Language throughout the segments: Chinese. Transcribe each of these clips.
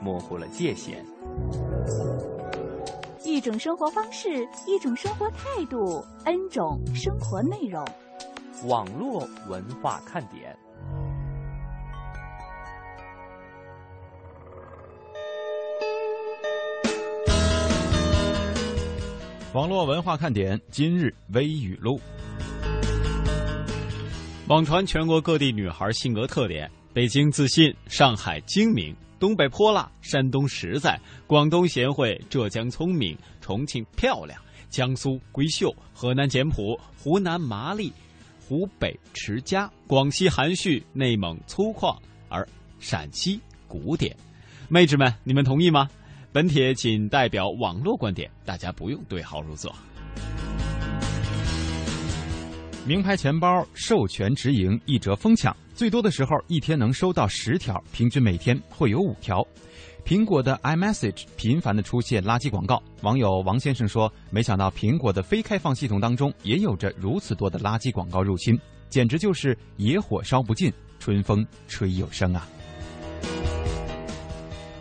模糊了界限。一种生活方式，一种生活态度，N 种生活内容。网络文化看点。网络文化看点今日微语录：网传全国各地女孩性格特点：北京自信，上海精明，东北泼辣，山东实在，广东贤惠，浙江聪明，重庆漂亮，江苏闺秀，河南简朴，湖南麻利，湖北持家，广西含蓄，内蒙粗犷，而陕西古典。妹纸们，你们同意吗？本帖仅代表网络观点，大家不用对号入座。名牌钱包授权直营一折疯抢，最多的时候一天能收到十条，平均每天会有五条。苹果的 iMessage 频繁的出现垃圾广告，网友王先生说：“没想到苹果的非开放系统当中也有着如此多的垃圾广告入侵，简直就是野火烧不尽，春风吹又生啊！”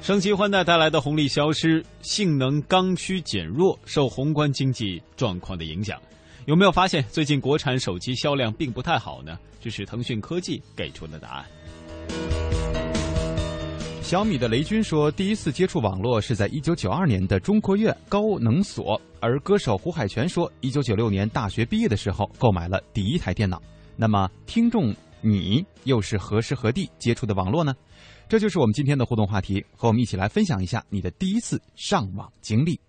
升级换代带来的红利消失，性能刚需减弱，受宏观经济状况的影响，有没有发现最近国产手机销量并不太好呢？这是腾讯科技给出的答案。小米的雷军说，第一次接触网络是在一九九二年的中科院高能所，而歌手胡海泉说，一九九六年大学毕业的时候购买了第一台电脑。那么，听众你又是何时何地接触的网络呢？这就是我们今天的互动话题，和我们一起来分享一下你的第一次上网经历。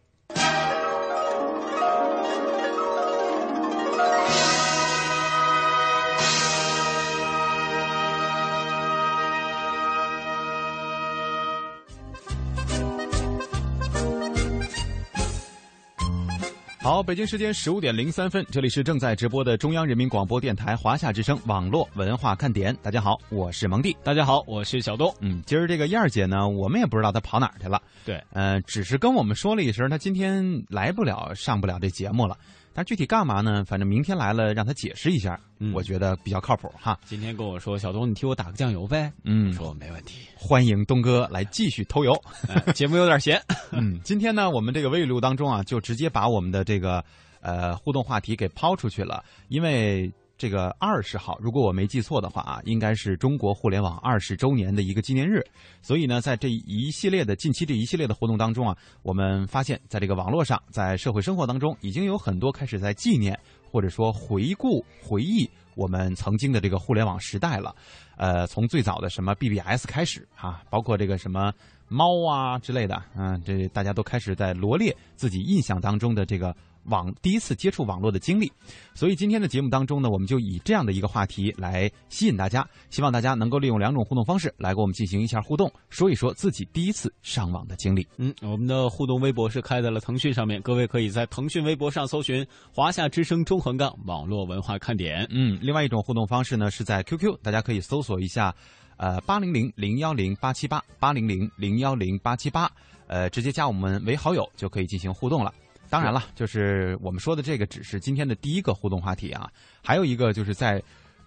好，北京时间十五点零三分，这里是正在直播的中央人民广播电台华夏之声网络文化看点。大家好，我是蒙蒂。大家好，我是小东。嗯，今儿这个燕儿姐呢，我们也不知道她跑哪儿去了。对，呃，只是跟我们说了一声，她今天来不了，上不了这节目了。但具体干嘛呢？反正明天来了，让他解释一下。嗯，我觉得比较靠谱哈。今天跟我说，小东，你替我打个酱油呗。嗯，说没问题。欢迎东哥来继续偷油。节目有点闲。嗯，今天呢，我们这个微语录当中啊，就直接把我们的这个。呃，互动话题给抛出去了，因为这个二十号，如果我没记错的话啊，应该是中国互联网二十周年的一个纪念日，所以呢，在这一系列的近期这一系列的活动当中啊，我们发现，在这个网络上，在社会生活当中，已经有很多开始在纪念或者说回顾、回忆我们曾经的这个互联网时代了。呃，从最早的什么 BBS 开始啊，包括这个什么猫啊之类的，嗯，这大家都开始在罗列自己印象当中的这个。网第一次接触网络的经历，所以今天的节目当中呢，我们就以这样的一个话题来吸引大家，希望大家能够利用两种互动方式来跟我们进行一下互动，说一说自己第一次上网的经历。嗯，我们的互动微博是开在了腾讯上面，各位可以在腾讯微博上搜寻“华夏之声中横杠网络文化看点”。嗯，另外一种互动方式呢是在 QQ，大家可以搜索一下，呃，八零零零幺零八七八八零零零幺零八七八，呃，直接加我们为好友就可以进行互动了。当然了，就是我们说的这个只是今天的第一个互动话题啊，还有一个就是在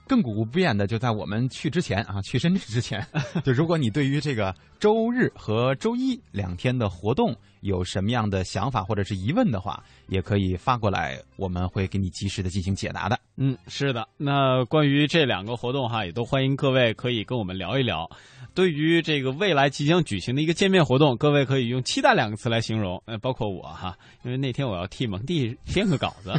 亘古不变的，就在我们去之前啊，去深圳之前，就如果你对于这个周日和周一两天的活动有什么样的想法或者是疑问的话，也可以发过来，我们会给你及时的进行解答的。嗯，是的，那关于这两个活动哈，也都欢迎各位可以跟我们聊一聊。对于这个未来即将举行的一个见面活动，各位可以用“期待”两个词来形容。呃，包括我哈，因为那天我要替蒙蒂编个稿子。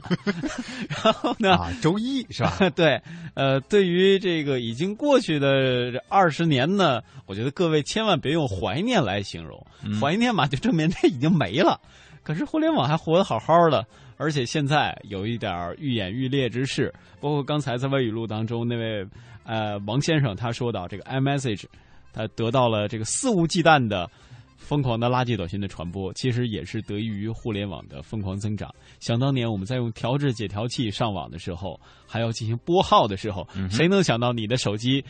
然后呢，周一是吧？对，呃，对于这个已经过去的二十年呢，我觉得各位千万别用怀念来形容。怀念嘛，就证明这已经没了。可是互联网还活得好好的，而且现在有一点愈演愈烈之势。包括刚才在微语录当中那位呃王先生他说到这个 iMessage。他得到了这个肆无忌惮的疯狂的垃圾短信的传播，其实也是得益于互联网的疯狂增长。想当年我们在用调制解调器上网的时候，还要进行拨号的时候，谁能想到你的手机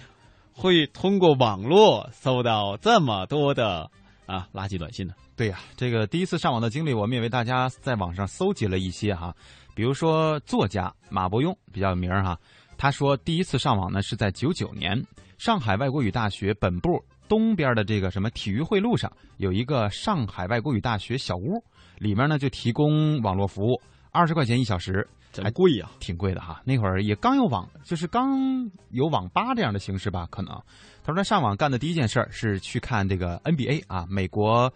会通过网络搜到这么多的啊垃圾短信呢？对呀，这个第一次上网的经历，我们也为大家在网上搜集了一些哈，比如说作家马伯庸比较有名哈，他说第一次上网呢是在九九年，上海外国语大学本部。东边的这个什么体育会路上有一个上海外国语大学小屋，里面呢就提供网络服务，二十块钱一小时，还贵呀，挺贵的哈。那会儿也刚有网，就是刚有网吧这样的形式吧，可能。他说他上网干的第一件事是去看这个 NBA 啊，美国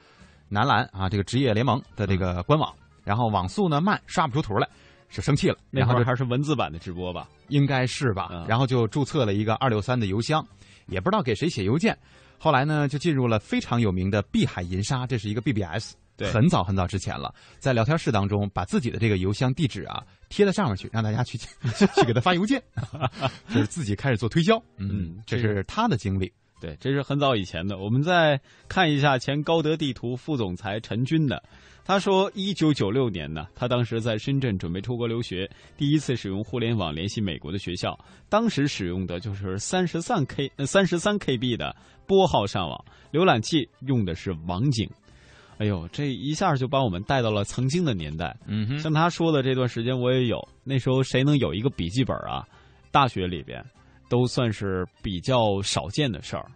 男篮啊这个职业联盟的这个官网，然后网速呢慢，刷不出图来，就生气了。那会儿还是文字版的直播吧，应该是吧。然后就注册了一个二六三的邮箱，也不知道给谁写邮件。后来呢，就进入了非常有名的碧海银沙，这是一个 BBS，对，很早很早之前了，在聊天室当中把自己的这个邮箱地址啊贴在上面去，让大家去 去给他发邮件，就是自己开始做推销。嗯，这是他的经历。对，这是很早以前的。我们再看一下前高德地图副总裁陈军的。他说，一九九六年呢，他当时在深圳准备出国留学，第一次使用互联网联系美国的学校，当时使用的就是三十三 K 三十三 KB 的拨号上网，浏览器用的是网景。哎呦，这一下就把我们带到了曾经的年代。嗯哼，像他说的这段时间我也有，那时候谁能有一个笔记本啊？大学里边都算是比较少见的事儿。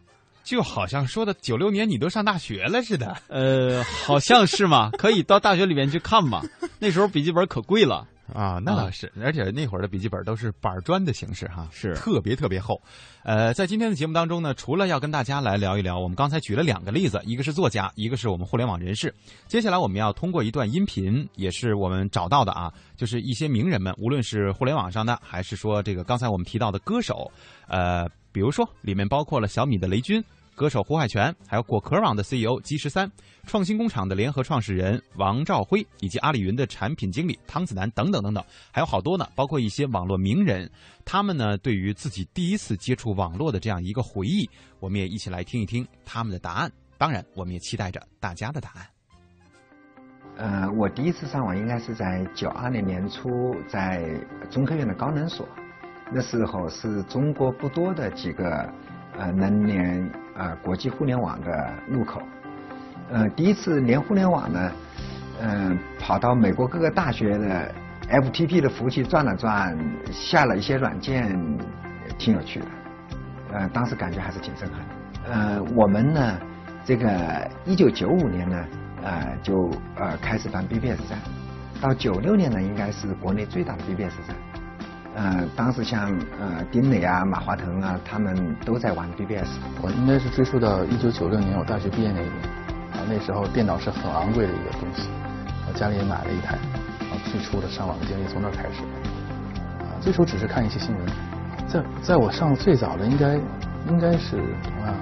就好像说的九六年你都上大学了似的，呃，好像是嘛，可以到大学里面去看嘛。那时候笔记本可贵了啊，那倒是，而且那会儿的笔记本都是板砖的形式哈，是特别特别厚。呃，在今天的节目当中呢，除了要跟大家来聊一聊，我们刚才举了两个例子，一个是作家，一个是我们互联网人士。接下来我们要通过一段音频，也是我们找到的啊，就是一些名人们，无论是互联网上的，还是说这个刚才我们提到的歌手，呃。比如说，里面包括了小米的雷军、歌手胡海泉，还有果壳网的 CEO 姬十三、创新工厂的联合创始人王兆辉，以及阿里云的产品经理汤子楠等等等等，还有好多呢，包括一些网络名人，他们呢对于自己第一次接触网络的这样一个回忆，我们也一起来听一听他们的答案。当然，我们也期待着大家的答案。呃，我第一次上网应该是在九二年年初，在中科院的高能所。那时候是中国不多的几个呃能连呃国际互联网的入口，呃第一次连互联网呢，嗯跑到美国各个大学的 FTP 的服务器转了转，下了一些软件，挺有趣的，呃当时感觉还是挺震撼。呃我们呢这个一九九五年呢呃就呃开始办 BBS 站，到九六年呢应该是国内最大的 BBS 站。呃，当时像呃丁磊啊、马化腾啊，他们都在玩 BBS。我应该是追溯到一九九六年我大学毕业那一年，啊，那时候电脑是很昂贵的一个东西，我家里也买了一台，啊，最初的上网的经历从那开始，啊，最初只是看一些新闻，在在我上最早的应该应该是啊，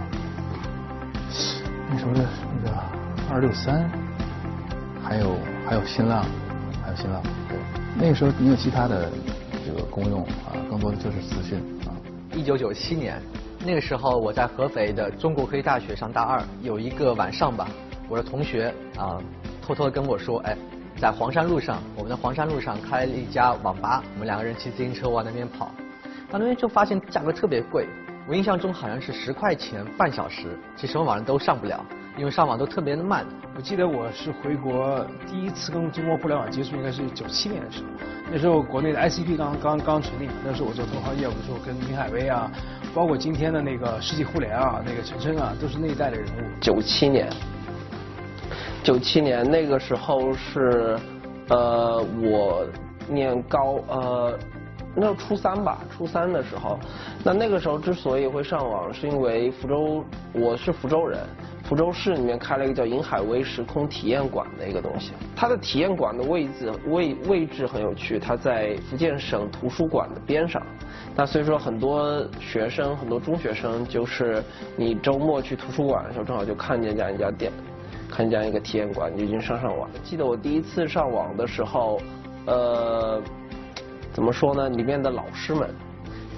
那时候的那个二六三，还有还有新浪，还有新浪，对，那个时候没有其他的。公用啊，更多的就是资讯啊。一九九七年，那个时候我在合肥的中国科技大学上大二，有一个晚上吧，我的同学啊偷偷的跟我说，哎，在黄山路上，我们的黄山路上开了一家网吧，我们两个人骑自行车往那边跑，到那边就发现价格特别贵，我印象中好像是十块钱半小时，其实什么网站都上不了。因为上网都特别的慢。我记得我是回国第一次跟中国互联网接触，应该是九七年的时候。那时候国内的 ICP 刚刚刚成立，那时候我做投行业务的时候，跟林海威啊，包括今天的那个世纪互联啊，那个陈琛啊，都是那一代的人物。九七年，九七年那个时候是，呃，我念高呃，那初三吧，初三的时候。那那个时候之所以会上网，是因为福州，我是福州人。福州市里面开了一个叫银海威时空体验馆的一个东西，它的体验馆的位置位位置很有趣，它在福建省图书馆的边上。那所以说很多学生，很多中学生，就是你周末去图书馆的时候，正好就看见这样一家店，看见这样一个体验馆，你就经上上网。记得我第一次上网的时候，呃，怎么说呢？里面的老师们。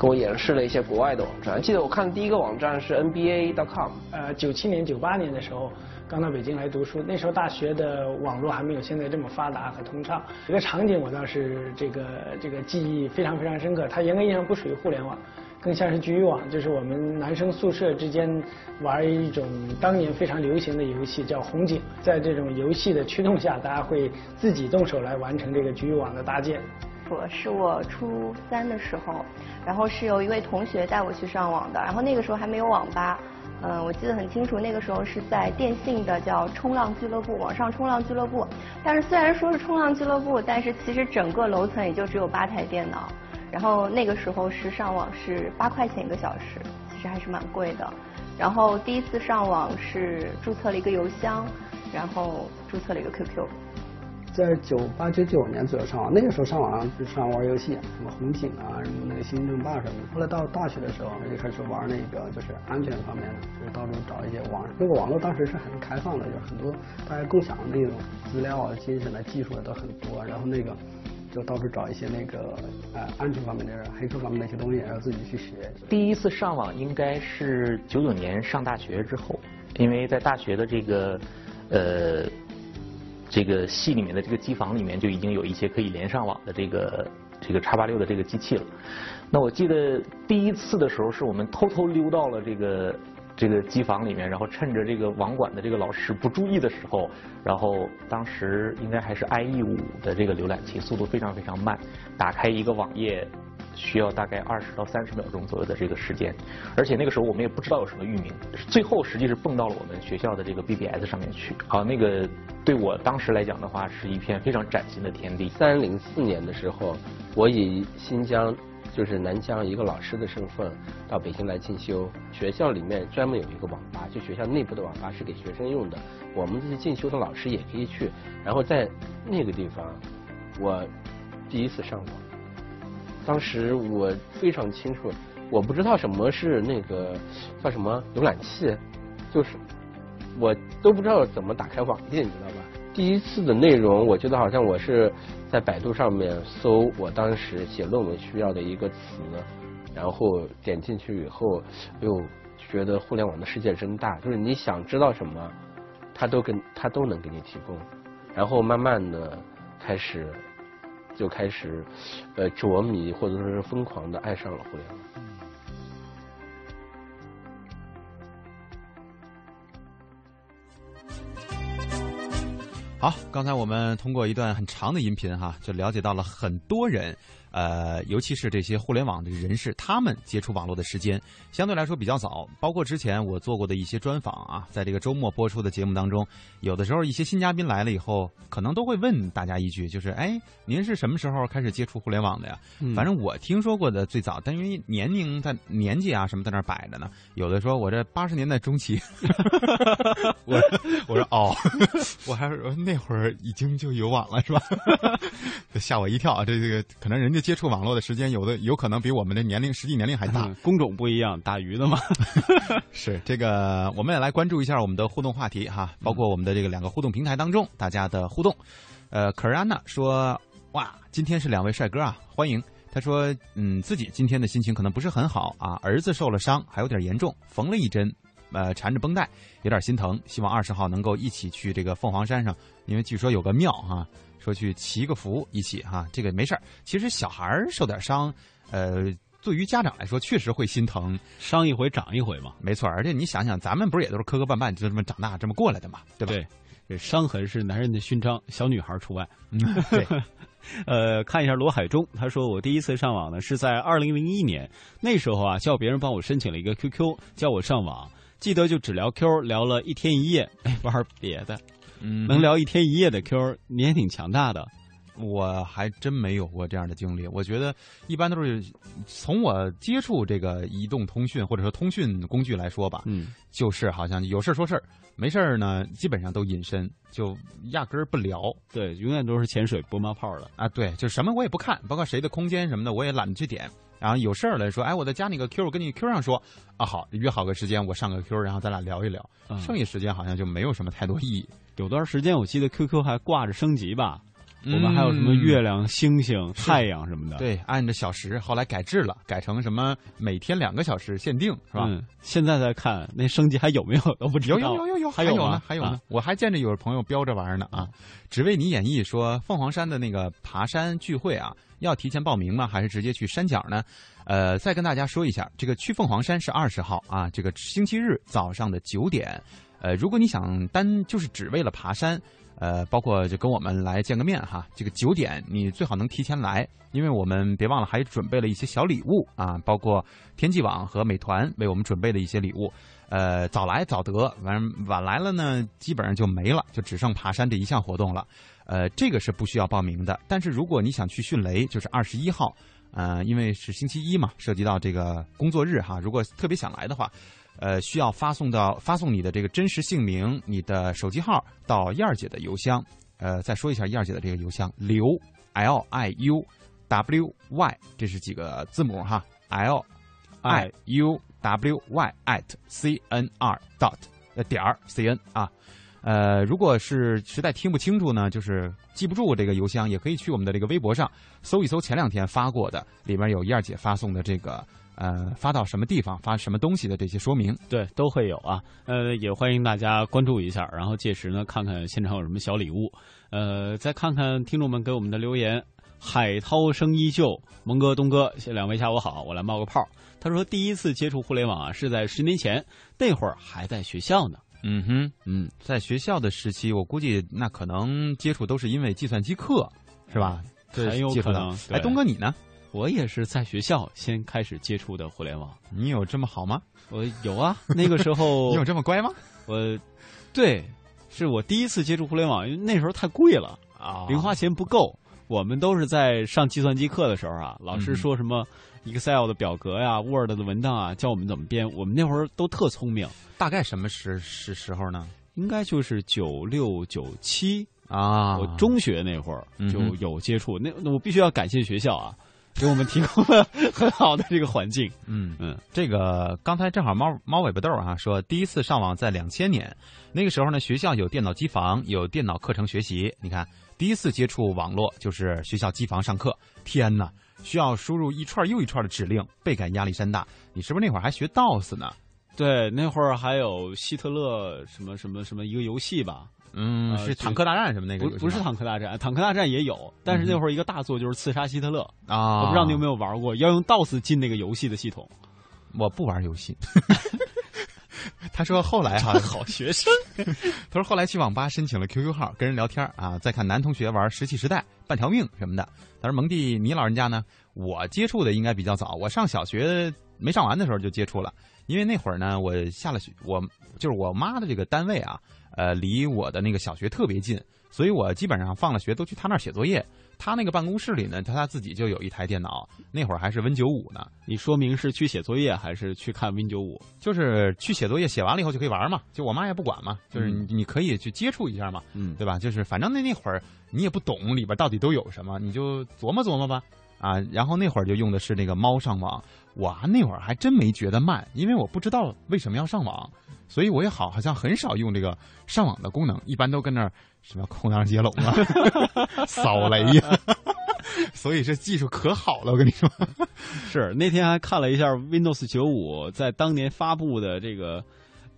给我演示了一些国外的网站。记得我看第一个网站是 NBA.com。呃，九七年、九八年的时候，刚到北京来读书，那时候大学的网络还没有现在这么发达和通畅。一个场景我倒是这个这个记忆非常非常深刻，它严格意义上不属于互联网，更像是局域网，就是我们男生宿舍之间玩一种当年非常流行的游戏，叫红警。在这种游戏的驱动下，大家会自己动手来完成这个局域网的搭建。我是我初三的时候，然后是有一位同学带我去上网的，然后那个时候还没有网吧。嗯，我记得很清楚，那个时候是在电信的叫冲浪俱乐部，网上冲浪俱乐部。但是虽然说是冲浪俱乐部，但是其实整个楼层也就只有八台电脑。然后那个时候是上网是八块钱一个小时，其实还是蛮贵的。然后第一次上网是注册了一个邮箱，然后注册了一个 QQ。在九八九九年左右上网，那个时候上网就上网玩游戏，什么红警啊，什么那个星争霸什么的。后来到大学的时候，就开始玩那个就是安全方面的，就是到处找一些网。那个网络当时是很开放的，就很多大家共享的那种资料啊、精神的技术都很多。然后那个就到处找一些那个呃安全方面的、黑客方面的一些东西，然后自己去学。第一次上网应该是九九年上大学之后，因为在大学的这个呃。这个系里面的这个机房里面就已经有一些可以连上网的这个这个叉八六的这个机器了。那我记得第一次的时候，是我们偷偷溜到了这个这个机房里面，然后趁着这个网管的这个老师不注意的时候，然后当时应该还是 IE 五的这个浏览器，速度非常非常慢，打开一个网页。需要大概二十到三十秒钟左右的这个时间，而且那个时候我们也不知道有什么域名，最后实际是蹦到了我们学校的这个 BBS 上面去。啊，那个对我当时来讲的话，是一片非常崭新的天地。三零四年的时候，我以新疆就是南疆一个老师的身份到北京来进修，学校里面专门有一个网吧，就学校内部的网吧是给学生用的，我们这些进修的老师也可以去。然后在那个地方，我第一次上网。当时我非常清楚，我不知道什么是那个叫什么浏览器，就是我都不知道怎么打开网页，你知道吧？第一次的内容，我记得好像我是在百度上面搜我当时写论文需要的一个词，然后点进去以后，又觉得互联网的世界真大，就是你想知道什么，它都跟它都能给你提供，然后慢慢的开始。就开始，呃，着迷或者说是疯狂的爱上了互联网。好，刚才我们通过一段很长的音频哈，就了解到了很多人。呃，尤其是这些互联网的人士，他们接触网络的时间相对来说比较早。包括之前我做过的一些专访啊，在这个周末播出的节目当中，有的时候一些新嘉宾来了以后，可能都会问大家一句，就是哎，您是什么时候开始接触互联网的呀？反正我听说过的最早，但因为年龄在年纪啊什么在那摆着呢，有的说我这八十年代中期，我我说哦，我还是那会儿已经就有网了是吧？吓我一跳啊！这这个可能人家。接触网络的时间，有的有可能比我们的年龄实际年龄还大。工种不一样，打鱼的嘛。是这个，我们也来关注一下我们的互动话题哈，包括我们的这个两个互动平台当中大家的互动。呃，可是安娜说：“哇，今天是两位帅哥啊，欢迎。”他说：“嗯，自己今天的心情可能不是很好啊，儿子受了伤，还有点严重，缝了一针，呃，缠着绷带，有点心疼。希望二十号能够一起去这个凤凰山上，因为据说有个庙哈。”说去祈个福，一起哈，这个没事儿。其实小孩受点伤，呃，对于家长来说确实会心疼，伤一回长一回嘛，没错。而且你想想，咱们不是也都是磕磕绊绊就这么长大这么过来的嘛，对吧？对，这伤痕是男人的勋章，小女孩除外。嗯对，呃，看一下罗海中，他说我第一次上网呢是在二零零一年，那时候啊叫别人帮我申请了一个 QQ，叫我上网，记得就只聊 Q，聊了一天一夜，没玩别的。嗯，能聊一天一夜的 Q，你也挺强大的。我还真没有过这样的经历。我觉得一般都是从我接触这个移动通讯或者说通讯工具来说吧，嗯，就是好像有事说事儿，没事儿呢，基本上都隐身，就压根儿不聊。对，永远都是潜水不冒泡的啊。对，就什么我也不看，包括谁的空间什么的，我也懒得去点。然后有事儿了说，哎，我再加你个 Q，我跟你 Q 上说啊，好，约好个时间，我上个 Q，然后咱俩聊一聊。剩下时间好像就没有什么太多意义。有段时间我记得 QQ 还挂着升级吧，我们还有什么月亮、星星、太阳什么的。对，按着小时，后来改制了，改成什么每天两个小时限定，是吧？嗯，现在再看那升级还有没有都不知道。有有有有有，还有呢，还有呢。我还见着有朋友标着玩呢啊！只为你演绎说凤凰山的那个爬山聚会啊，要提前报名吗？还是直接去山脚呢？呃，再跟大家说一下，这个去凤凰山是二十号啊，这个星期日早上的九点。呃，如果你想单就是只为了爬山。呃，包括就跟我们来见个面哈，这个九点你最好能提前来，因为我们别忘了还准备了一些小礼物啊，包括天际网和美团为我们准备的一些礼物。呃，早来早得，完晚来了呢，基本上就没了，就只剩爬山这一项活动了。呃，这个是不需要报名的，但是如果你想去迅雷，就是二十一号，呃，因为是星期一嘛，涉及到这个工作日哈，如果特别想来的话。呃，需要发送到发送你的这个真实姓名、你的手机号到燕儿姐的邮箱。呃，再说一下燕儿姐的这个邮箱：刘 L I U W Y，这是几个字母哈？L I U W Y at C N R dot 呃点儿 C N 啊。呃，如果是实在听不清楚呢，就是记不住这个邮箱，也可以去我们的这个微博上搜一搜前两天发过的，里面有燕儿姐发送的这个。呃，发到什么地方，发什么东西的这些说明，对，都会有啊。呃，也欢迎大家关注一下，然后届时呢，看看现场有什么小礼物。呃，再看看听众们给我们的留言。海涛声依旧，蒙哥、东哥，两位下午好，我来冒个泡。他说，第一次接触互联网啊，是在十年前，那会儿还在学校呢。嗯哼，嗯，在学校的时期，我估计那可能接触都是因为计算机课，是吧？很有可能。哎，东哥你呢？我也是在学校先开始接触的互联网。你有这么好吗？我有啊，那个时候 你有这么乖吗？我，对，是我第一次接触互联网，因为那时候太贵了啊，零花钱不够。我们都是在上计算机课的时候啊，老师说什么 Excel 的表格呀、Word 的文档啊，教我们怎么编。我们那会儿都特聪明。大概什么时时时候呢？应该就是九六九七啊，我中学那会儿就有接触。那我必须要感谢学校啊。给我们提供了很好的这个环境。嗯嗯，这个刚才正好猫猫尾巴豆啊说，第一次上网在两千年，那个时候呢，学校有电脑机房，有电脑课程学习。你看，第一次接触网络就是学校机房上课。天哪，需要输入一串又一串的指令，倍感压力山大。你是不是那会儿还学 DOS 呢？对，那会儿还有希特勒什么什么什么一个游戏吧。嗯，是坦克大战什么那个？不，不是坦克大战，坦克大战也有，但是那会儿一个大作就是刺杀希特勒啊！我不知道你有没有玩过，要用 DOS 进那个游戏的系统。我不玩游戏。他说后来哈，好学生。他说后来去网吧申请了 QQ 号，跟人聊天啊，再看男同学玩石器时代、半条命什么的。他说蒙蒂，你老人家呢？我接触的应该比较早，我上小学没上完的时候就接触了，因为那会儿呢，我下了学，我就是我妈的这个单位啊。呃，离我的那个小学特别近，所以我基本上放了学都去他那儿写作业。他那个办公室里呢，他他自己就有一台电脑，那会儿还是 Win 九五呢。你说明是去写作业还是去看 Win 九五？就是去写作业，写完了以后就可以玩嘛。就我妈也不管嘛，就是你你可以去接触一下嘛，嗯，对吧？就是反正那那会儿你也不懂里边到底都有什么，你就琢磨琢磨吧。啊，然后那会儿就用的是那个猫上网，我那会儿还真没觉得慢，因为我不知道为什么要上网。所以我也好，好像很少用这个上网的功能，一般都跟那儿什么空档接龙啊、扫雷呀。所以这技术可好了，我跟你说。是那天还看了一下 Windows 九五在当年发布的这个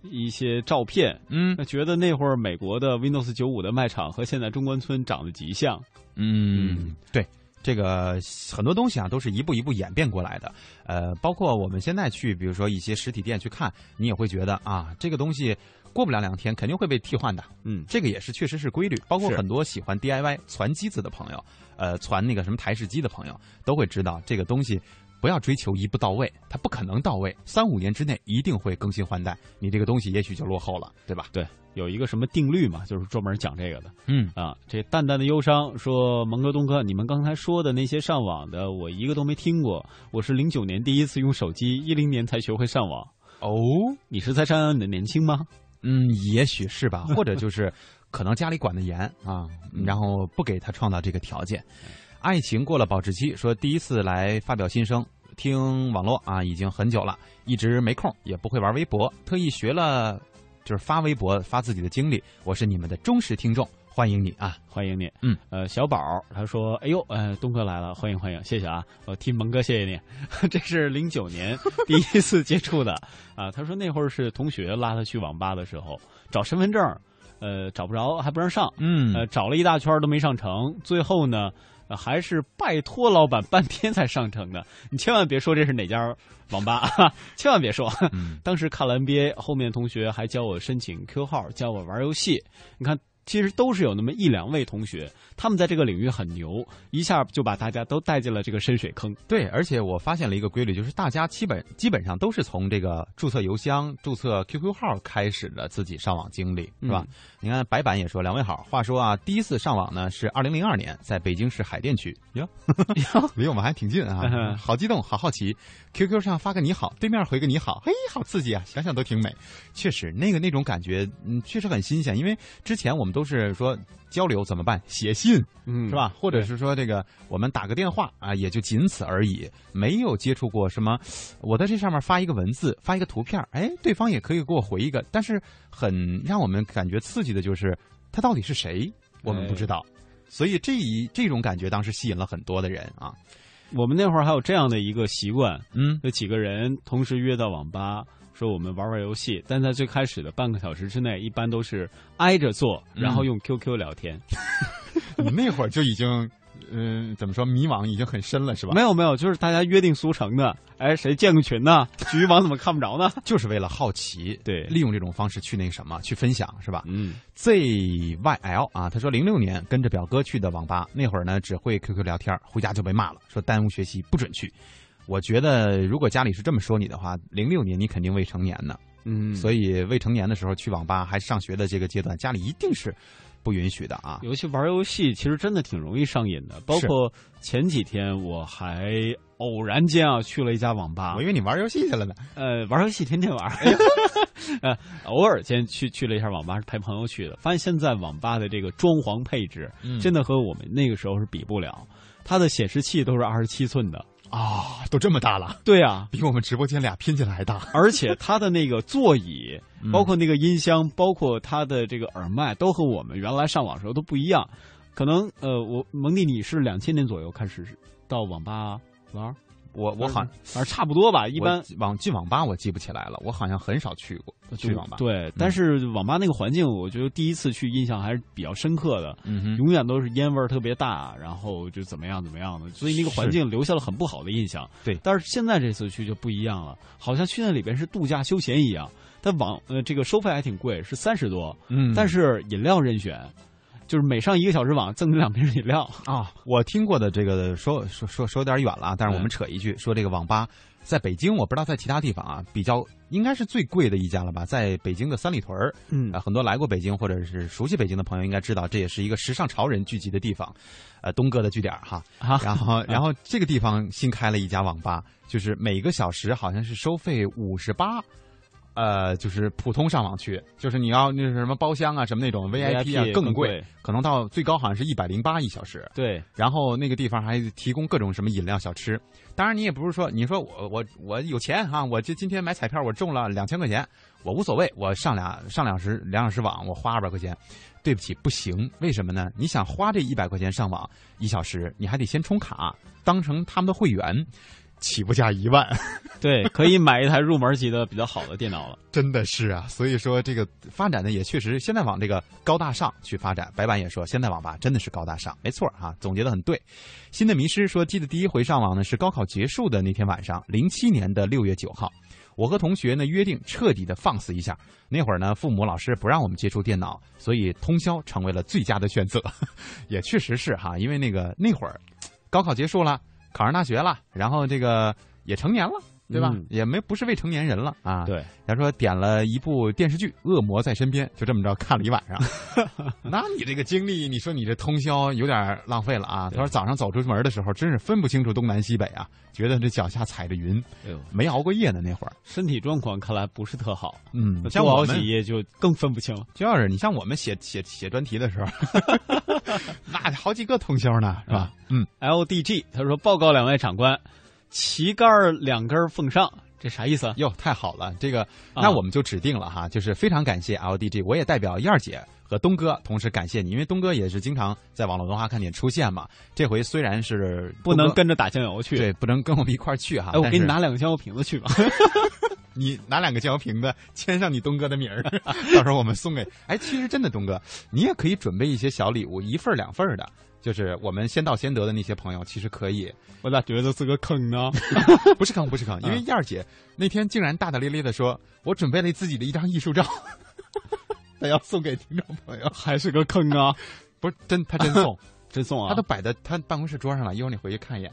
一些照片，嗯，觉得那会儿美国的 Windows 九五的卖场和现在中关村长得极像。嗯，对。这个很多东西啊，都是一步一步演变过来的。呃，包括我们现在去，比如说一些实体店去看，你也会觉得啊，这个东西过不了两天肯定会被替换的。嗯，这个也是确实是规律。包括很多喜欢 DIY 攒机子的朋友，呃，攒那个什么台式机的朋友，都会知道这个东西不要追求一步到位，它不可能到位。三五年之内一定会更新换代，你这个东西也许就落后了，对吧？对。有一个什么定律嘛，就是专门讲这个的。嗯啊，这淡淡的忧伤说：“蒙哥东哥，你们刚才说的那些上网的，我一个都没听过。我是零九年第一次用手机，一零年才学会上网。哦，你是在上你的年轻吗？嗯，也许是吧，或者就是可能家里管的严啊，然后不给他创造这个条件。爱情过了保质期，说第一次来发表心声，听网络啊，已经很久了，一直没空，也不会玩微博，特意学了。”就是发微博发自己的经历，我是你们的忠实听众，欢迎你啊，欢迎你。嗯，呃，小宝他说：“哎呦，呃，东哥来了，欢迎欢迎，谢谢啊，我替蒙哥谢谢你。这是零九年第一次接触的 啊。他说那会儿是同学拉他去网吧的时候找身份证，呃，找不着还不让上，嗯，呃，找了一大圈都没上成，最后呢。”呃，还是拜托老板半天才上成的。你千万别说这是哪家网吧，千万别说。当时看了 NBA，后面同学还教我申请 Q 号，教我玩游戏。你看。其实都是有那么一两位同学，他们在这个领域很牛，一下就把大家都带进了这个深水坑。对，而且我发现了一个规律，就是大家基本基本上都是从这个注册邮箱、注册 QQ 号开始的自己上网经历，是吧？你看白板也说，两位好。话说啊，第一次上网呢是二零零二年，在北京市海淀区哟，离我们还挺近啊，好激动，好好奇。QQ 上发个你好，对面回个你好，嘿，好刺激啊！想想都挺美。确实，那个那种感觉，嗯，确实很新鲜。因为之前我们都是说交流怎么办？写信，嗯，是吧？或者是说这个我们打个电话啊，也就仅此而已，没有接触过什么。我在这上面发一个文字，发一个图片，哎，对方也可以给我回一个。但是很让我们感觉刺激的就是他到底是谁，我们不知道。所以这一这种感觉当时吸引了很多的人啊。我们那会儿还有这样的一个习惯，嗯，有几个人同时约到网吧，说我们玩玩游戏，但在最开始的半个小时之内，一般都是挨着坐，然后用 QQ 聊天。你那会儿就已经。嗯，怎么说？迷茫已经很深了，是吧？没有没有，就是大家约定俗成的。哎，谁建个群呢？局域网怎么看不着呢？就是为了好奇，对，利用这种方式去那什么，去分享，是吧？嗯。ZYL 啊，他说零六年跟着表哥去的网吧，那会儿呢只会 QQ 聊天，回家就被骂了，说耽误学习，不准去。我觉得如果家里是这么说你的话，零六年你肯定未成年呢。嗯。所以未成年的时候去网吧还上学的这个阶段，家里一定是。不允许的啊！尤其玩游戏，其实真的挺容易上瘾的。包括前几天，我还偶然间啊去了一家网吧。我以为你玩游戏去了呢。呃，玩游戏天天玩。呃，偶尔间去去了一下网吧，是陪朋友去的。发现现在网吧的这个装潢配置，真的和我们那个时候是比不了。它的显示器都是二十七寸的。啊，都这么大了，对呀，比我们直播间俩拼起来还大。而且它的那个座椅，包括那个音箱，包括它的这个耳麦，都和我们原来上网时候都不一样。可能呃，我蒙蒂你是两千年左右开始到网吧玩。我我好反正差不多吧，一般网进网吧我记不起来了，我好像很少去过去网吧。对，但是网吧那个环境，我觉得第一次去印象还是比较深刻的。嗯永远都是烟味儿特别大，然后就怎么样怎么样的，所以那个环境留下了很不好的印象。对，但是现在这次去就不一样了，好像去那里边是度假休闲一样。但网呃这个收费还挺贵，是三十多。嗯，但是饮料任选。就是每上一个小时网赠你两瓶饮料啊！我听过的这个说说说说有点远了，但是我们扯一句，说这个网吧在北京，我不知道在其他地方啊，比较应该是最贵的一家了吧？在北京的三里屯儿，嗯，很多来过北京或者是熟悉北京的朋友应该知道，这也是一个时尚潮人聚集的地方，呃，东哥的据点哈。然后 然后这个地方新开了一家网吧，就是每个小时好像是收费五十八。呃，就是普通上网去，就是你要那是什么包厢啊，什么那种 VIP 啊，更贵，可能到最高好像是一百零八一小时。对，然后那个地方还提供各种什么饮料、小吃。当然，你也不是说，你说我我我有钱哈，我就今天买彩票，我中了两千块钱，我无所谓，我上俩上两时两小时网，我花二百块钱。对不起，不行，为什么呢？你想花这一百块钱上网一小时，你还得先充卡，当成他们的会员。起步价一万，对，可以买一台入门级的比较好的电脑了。真的是啊，所以说这个发展的也确实，现在往这个高大上去发展。白板也说，现在网吧真的是高大上，没错啊，总结的很对。新的迷失说，记得第一回上网呢是高考结束的那天晚上，零七年的六月九号，我和同学呢约定彻底的放肆一下。那会儿呢，父母老师不让我们接触电脑，所以通宵成为了最佳的选择。也确实是哈，因为那个那会儿高考结束了。考上大学了，然后这个也成年了，对吧？也没不是未成年人了啊。对，他说点了一部电视剧《恶魔在身边》，就这么着看了一晚上。那你这个经历，你说你这通宵有点浪费了啊。他说早上走出门的时候，真是分不清楚东南西北啊，觉得这脚下踩着云。没熬过夜呢，那会儿身体状况看来不是特好。嗯，多熬几夜就更分不清了。就是你像我们写写写专题的时候，那好几个通宵呢，是吧？嗯，L D G 他说报告两位长官，旗杆两根奉上。这啥意思？哟，太好了，这个啊那我们就指定了哈，就是非常感谢 LDG，我也代表燕儿姐和东哥同时感谢你，因为东哥也是经常在网络文化看点出现嘛。这回虽然是不能跟着打酱油去。对，不能跟我们一块儿去哈。哎，我给你拿两个酱油瓶子去吧。你拿两个酱油瓶子，签上你东哥的名儿，到时候我们送给。哎，其实真的，东哥，你也可以准备一些小礼物，一份儿两份儿的，就是我们先到先得的那些朋友，其实可以。我咋觉得是个坑呢？不是坑，不是坑，因为燕儿姐那天竟然大大咧咧的说，我准备了自己的一张艺术照，她要送给听众朋友，还是个坑啊！不是真，她真送，真送啊！她都摆在她办公室桌上了，一会儿你回去看一眼。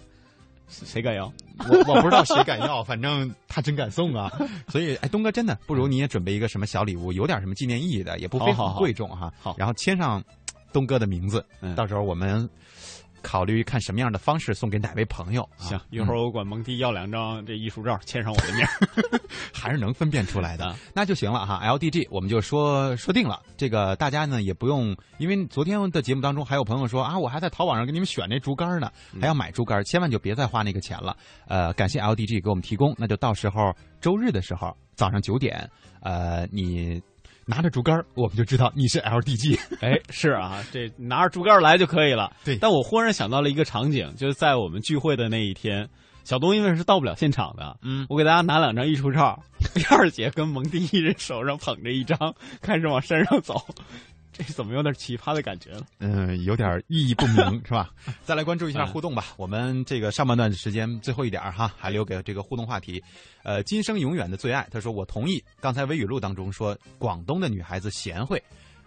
谁敢要？我我不知道谁敢要，反正他真敢送啊！所以，哎，东哥真的不如你也准备一个什么小礼物，有点什么纪念意义的，也不非常贵重哈。好然后签上东哥的名字，嗯到时候我们考虑看什么样的方式送给哪位朋友。啊行，一会儿我管蒙蒂要两张这艺术照，签上我的名。还是能分辨出来的啊，那就行了哈。LDG 我们就说说定了，这个大家呢也不用，因为昨天的节目当中还有朋友说啊，我还在淘宝上给你们选那竹竿呢，嗯还要买竹竿，千万就别再花那个钱了。呃，感谢 LDG 给我们提供，那就到时候周日的时候早上九点，呃，你拿着竹竿，我们就知道你是 LDG。哎，是啊，这拿着竹竿来就可以了。对但我忽然想到了一个场景，就是在我们聚会的那一天，小东因为是到不了现场的，嗯，我给大家拿两张艺术照，燕儿姐跟蒙蒂一人手上捧着一张，开始往山上走，这怎么有点奇葩的感觉了？嗯，有点意义不明，是吧？再来关注一下嗯互动吧。我们这个上半段时间最后一点儿哈，还留给这个互动话题。呃，今生永远的最爱，他说我同意。刚才微语录当中说广东的女孩子贤惠。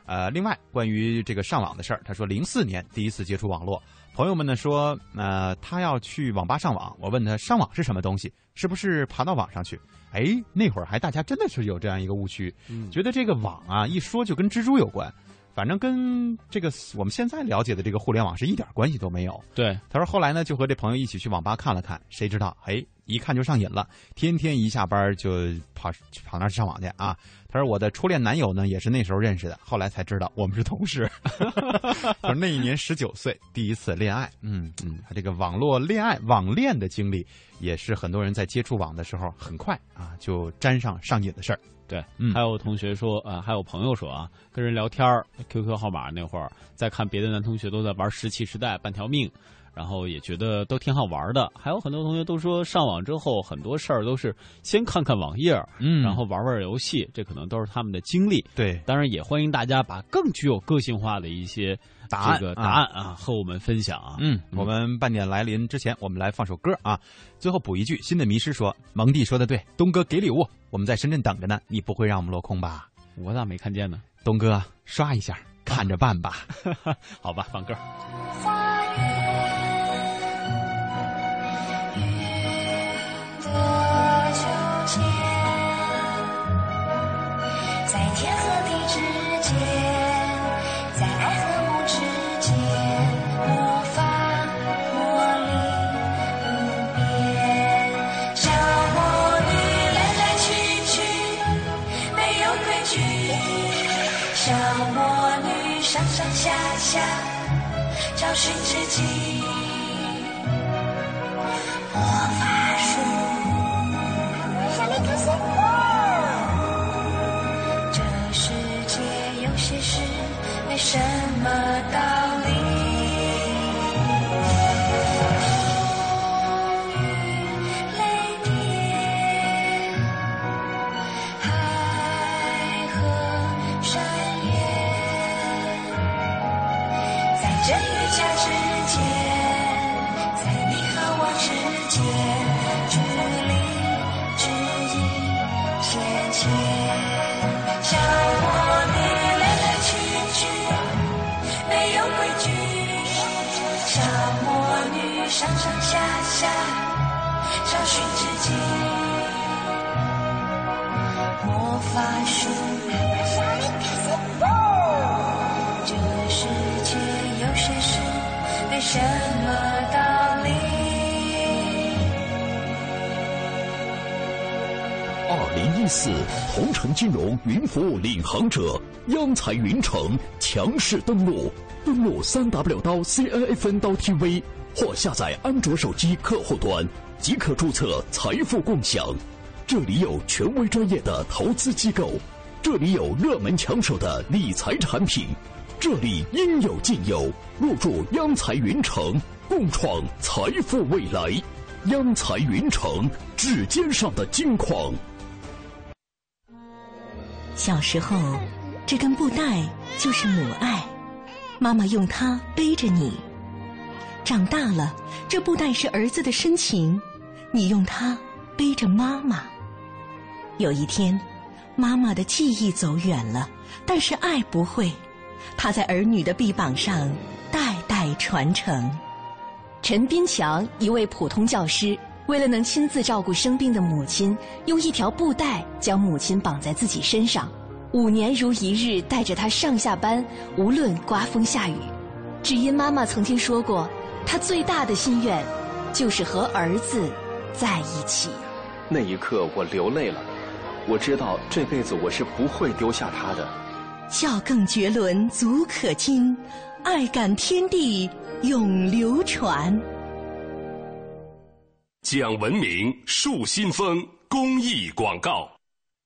呃，另外关于这个上网的事儿，他说零四年第一次接触网络，朋友们呢说，呃，他要去网吧上网，我问他上网是什么东西，是不是爬到网上去？哎，那会儿还大家真的是有这样一个误区，嗯觉得这个网啊一说就跟蜘蛛有关。反正跟这个我们现在了解的这个互联网是一点关系都没有。对，他说后来呢，就和这朋友一起去网吧看了看，谁知道，哎，一看就上瘾了，天天一下班就跑跑那儿上网去啊。他说我的初恋男友呢，也是那时候认识的，后来才知道我们是同事。他 说那一年十九岁，第一次恋爱，嗯嗯，他这个网络恋爱网恋的经历，也是很多人在接触网的时候很快啊就沾上上瘾的事儿。对，嗯还有同学说啊、还有朋友说啊，跟人聊天儿，QQ 号码那会儿，再看别的男同学都在玩《石器时代》半条命，然后也觉得都挺好玩的。还有很多同学都说，上网之后很多事儿都是先看看网页，嗯然后玩玩游戏，这可能都是他们的经历。对，当然也欢迎大家把更具有个性化的一些答案这个啊答案啊和我们分享啊。嗯，我们半点来临之前，我们来放首歌啊。最后补一句，新的迷失说，蒙蒂说的对，东哥给礼物，我们在深圳等着呢，你不会让我们落空吧？我咋没看见呢？东哥刷一下，看着办吧。好吧，放歌。寻知己。上上下下，找寻知己。魔法书，这世界有些事没什么道理。二零一四同城金融云服务领航者央财云城强势登陆，登录三 w 刀 cnfn 刀 tv 或下载安卓手机客户端即可注册财富共享。这里有权威专业的投资机构，这里有热门抢手的理财产品，这里应有尽有。入驻央财云城，共创财富未来。央财云城，指尖上的金矿。小时候，这根布带就是母爱，妈妈用它背着你。长大了，这布袋是儿子的深情，你用它背着妈妈。有一天，妈妈的记忆走远了，但是爱不会，它在儿女的臂膀上代代传承。陈斌强，一位普通教师，为了能亲自照顾生病的母亲，用一条布袋将母亲绑在自己身上，五年如一日带着她上下班，无论刮风下雨。只因妈妈曾经说过，她最大的心愿就是和儿子在一起。那一刻，我流泪了。我知道这辈子我是不会丢下他的。孝更绝伦足可亲，爱感天地永流传。讲文明树新风公益广告。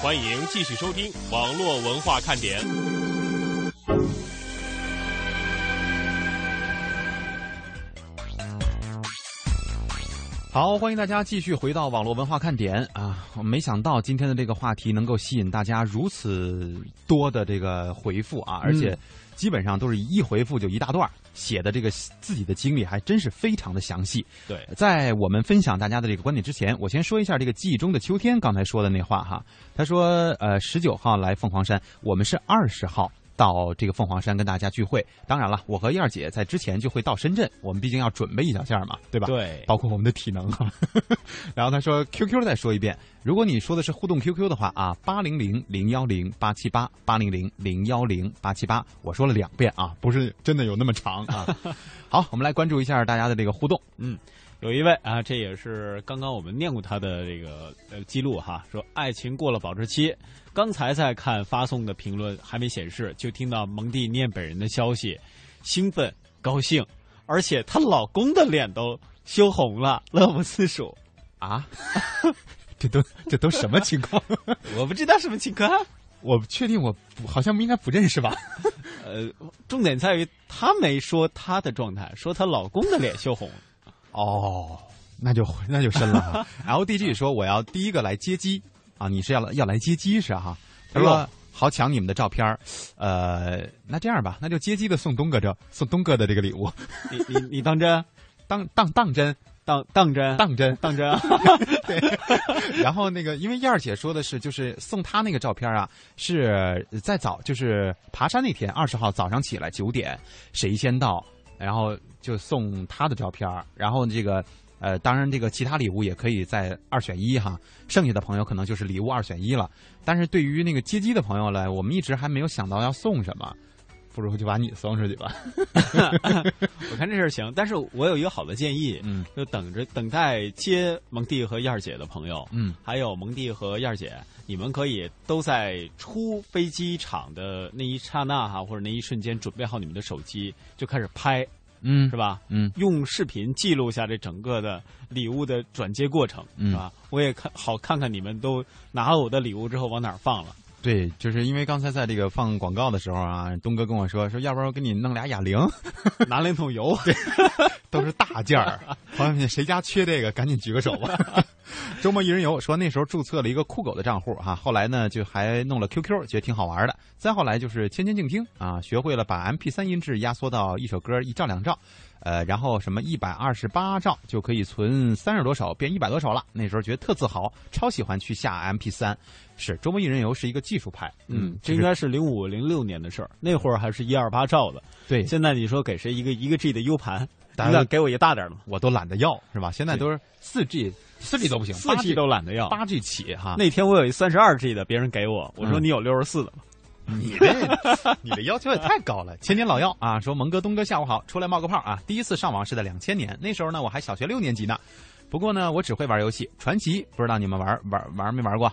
欢迎继续收听网络文化看点。好，欢迎大家继续回到网络文化看点啊！我没想到今天的这个话题能够吸引大家如此多的这个回复啊，而且基本上都是一回复就一大段，写的这个自己的经历还真是非常的详细。对，在我们分享大家的这个观点之前，我先说一下这个记忆中的秋天刚才说的那话哈。他说，呃，十九号来凤凰山，我们是二十号。到这个凤凰山跟大家聚会，当然了，我和燕儿姐在之前就会到深圳，我们毕竟要准备一小下嘛，对吧？对，包括我们的体能哈。然后他说，QQ 再说一遍，如果你说的是互动 QQ 的话啊，八零零零幺零八七八八零零零幺零八七八，我说了两遍啊，不是真的有那么长啊。好，我们来关注一下大家的这个互动。嗯，有一位啊，这也是刚刚我们念过他的这个呃记录哈，说爱情过了保质期。刚才在看发送的评论，还没显示，就听到蒙蒂念本人的消息，兴奋、高兴，而且她老公的脸都羞红了，乐不思蜀。啊，这都这都什么情况？我不知道什么情况。我确定我好像应该不认识吧？呃，重点在于她没说她的状态，说她老公的脸羞红。哦，那就 那就深了。L D G 说我要第一个来接机。啊，你是要要来接机是哈？他说好抢你们的照片呃，那这样吧，那就接机的送东哥这送东哥的这个礼物。你你你当真？当当当真？当当真？当真？当真？对。然后那个，因为燕儿姐说的是，就是送他那个照片啊，是在早，就是爬山那天二十号早上起来九点，谁先到，然后就送他的照片然后这个。呃，当然，这个其他礼物也可以在二选一哈，剩下的朋友可能就是礼物二选一了。但是对于那个接机的朋友来，我们一直还没有想到要送什么，不如就把你送出去吧。我看这事儿行，但是我有一个好的建议，嗯，就等着等待接蒙蒂和燕儿姐的朋友，嗯，还有蒙蒂和燕儿姐，你们可以都在出飞机场的那一刹那哈，或者那一瞬间准备好你们的手机，就开始拍。嗯，是吧？嗯，用视频记录下这整个的礼物的转接过程，是吧？我也看好看看你们都拿了我的礼物之后往哪儿放了。对，就是因为刚才在这个放广告的时候啊，东哥跟我说说，要不然我给你弄俩哑铃，拿两桶油，都是大件儿。朋友们，谁家缺这个，赶紧举个手吧。周末一人游说那时候注册了一个酷狗的账户哈，后来呢就还弄了 QQ，觉得挺好玩的。再后来就是千千静听啊，学会了把 MP 三音质压缩到一首歌一兆两兆，呃，然后什么一百二十八兆就可以存三十多首，变一百多首了。那时候觉得特自豪，超喜欢去下 MP 三。是周末一人游是一个技术派，嗯，这应该是零五零六年的事儿，那会儿还是一二八兆的。对，现在你说给谁一个一个 G 的 U 盘，应该给我一个大点的，我都懒得要，是吧？现在都是四 G，四 G 都不行，四 G 都懒得要，八 G 起哈。那天我有一三十二 G 的，别人给我，我说你有六十四的吗？你这你的要求也太高了。千年老妖 啊，说蒙哥东哥下午好，出来冒个泡啊。第一次上网是在两千年，那时候呢我还小学六年级呢，不过呢我只会玩游戏，传奇不知道你们玩玩玩没玩过？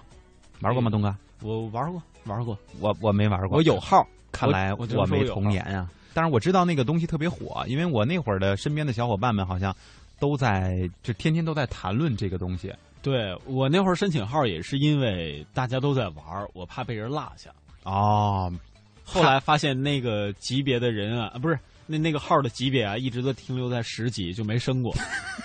玩过吗，东哥？我玩过，玩过，我我没玩过。我有号，看来我没童年啊。但是我知道那个东西特别火，因为我那会儿的身边的小伙伴们好像都在，就天天都在谈论这个东西。对我那会儿申请号也是因为大家都在玩，我怕被人落下。哦，后来发现那个级别的人啊，不是那那个号的级别啊，一直都停留在十级，就没升过。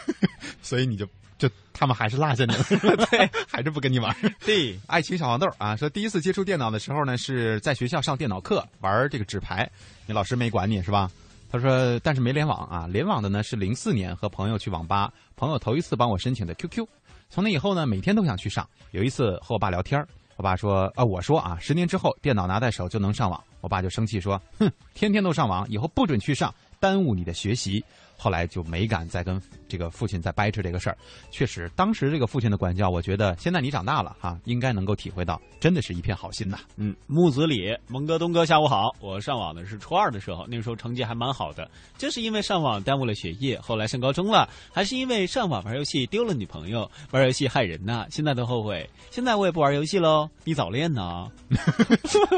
所以你就。就他们还是落下你了，对，还是不跟你玩。对，爱情小黄豆啊，说第一次接触电脑的时候呢，是在学校上电脑课玩这个纸牌，你老师没管你是吧？他说，但是没联网啊，联网的呢是零四年和朋友去网吧，朋友头一次帮我申请的 QQ，从那以后呢，每天都想去上。有一次和我爸聊天，我爸说，啊，我说啊，十年之后电脑拿在手就能上网，我爸就生气说，哼，天天都上网，以后不准去上，耽误你的学习。后来就没敢再跟这个父亲再掰扯这个事儿。确实，当时这个父亲的管教，我觉得现在你长大了哈，应该能够体会到，真的是一片好心呐。嗯，木子李，蒙哥东哥下午好。我上网的是初二的时候，那个时候成绩还蛮好的，就是因为上网耽误了学业。后来上高中了，还是因为上网玩游戏丢了女朋友，玩游戏害人呐，现在都后悔。现在我也不玩游戏喽。你早恋呢？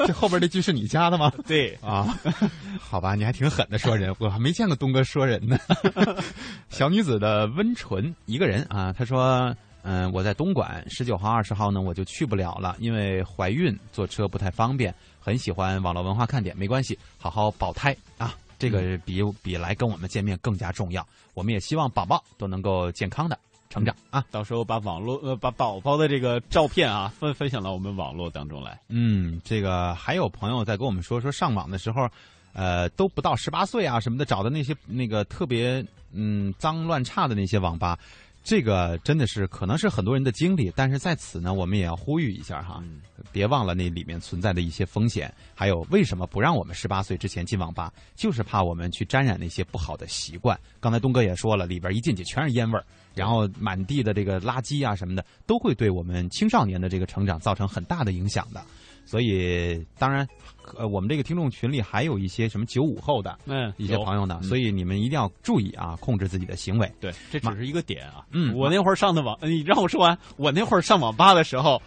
这后边这句是你加的吗？对啊，好吧，你还挺狠的说人，我还没见过东哥说人呢。小女子的温纯一个人啊，她说：“嗯，我在东莞，十九号、二十号呢，我就去不了了，因为怀孕，坐车不太方便。很喜欢网络文化看点，没关系，好好保胎啊，这个比比来跟我们见面更加重要。我们也希望宝宝都能够健康的成长啊，到时候把网络呃把宝宝的这个照片啊分分享到我们网络当中来。嗯，这个还有朋友在跟我们说说上网的时候。”呃，都不到十八岁啊，什么的，找的那些那个特别嗯脏乱差的那些网吧，这个真的是可能是很多人的经历。但是在此呢，我们也要呼吁一下哈，别忘了那里面存在的一些风险。还有为什么不让我们十八岁之前进网吧？就是怕我们去沾染那些不好的习惯。刚才东哥也说了，里边一进去全是烟味儿，然后满地的这个垃圾啊什么的，都会对我们青少年的这个成长造成很大的影响的。所以，当然，呃，我们这个听众群里还有一些什么九五后的，嗯，一些朋友呢，所以你们一定要注意啊，控制自己的行为。对，这只是一个点啊。嗯，我那会儿上的网，你让我说完，我那会儿上网吧的时候，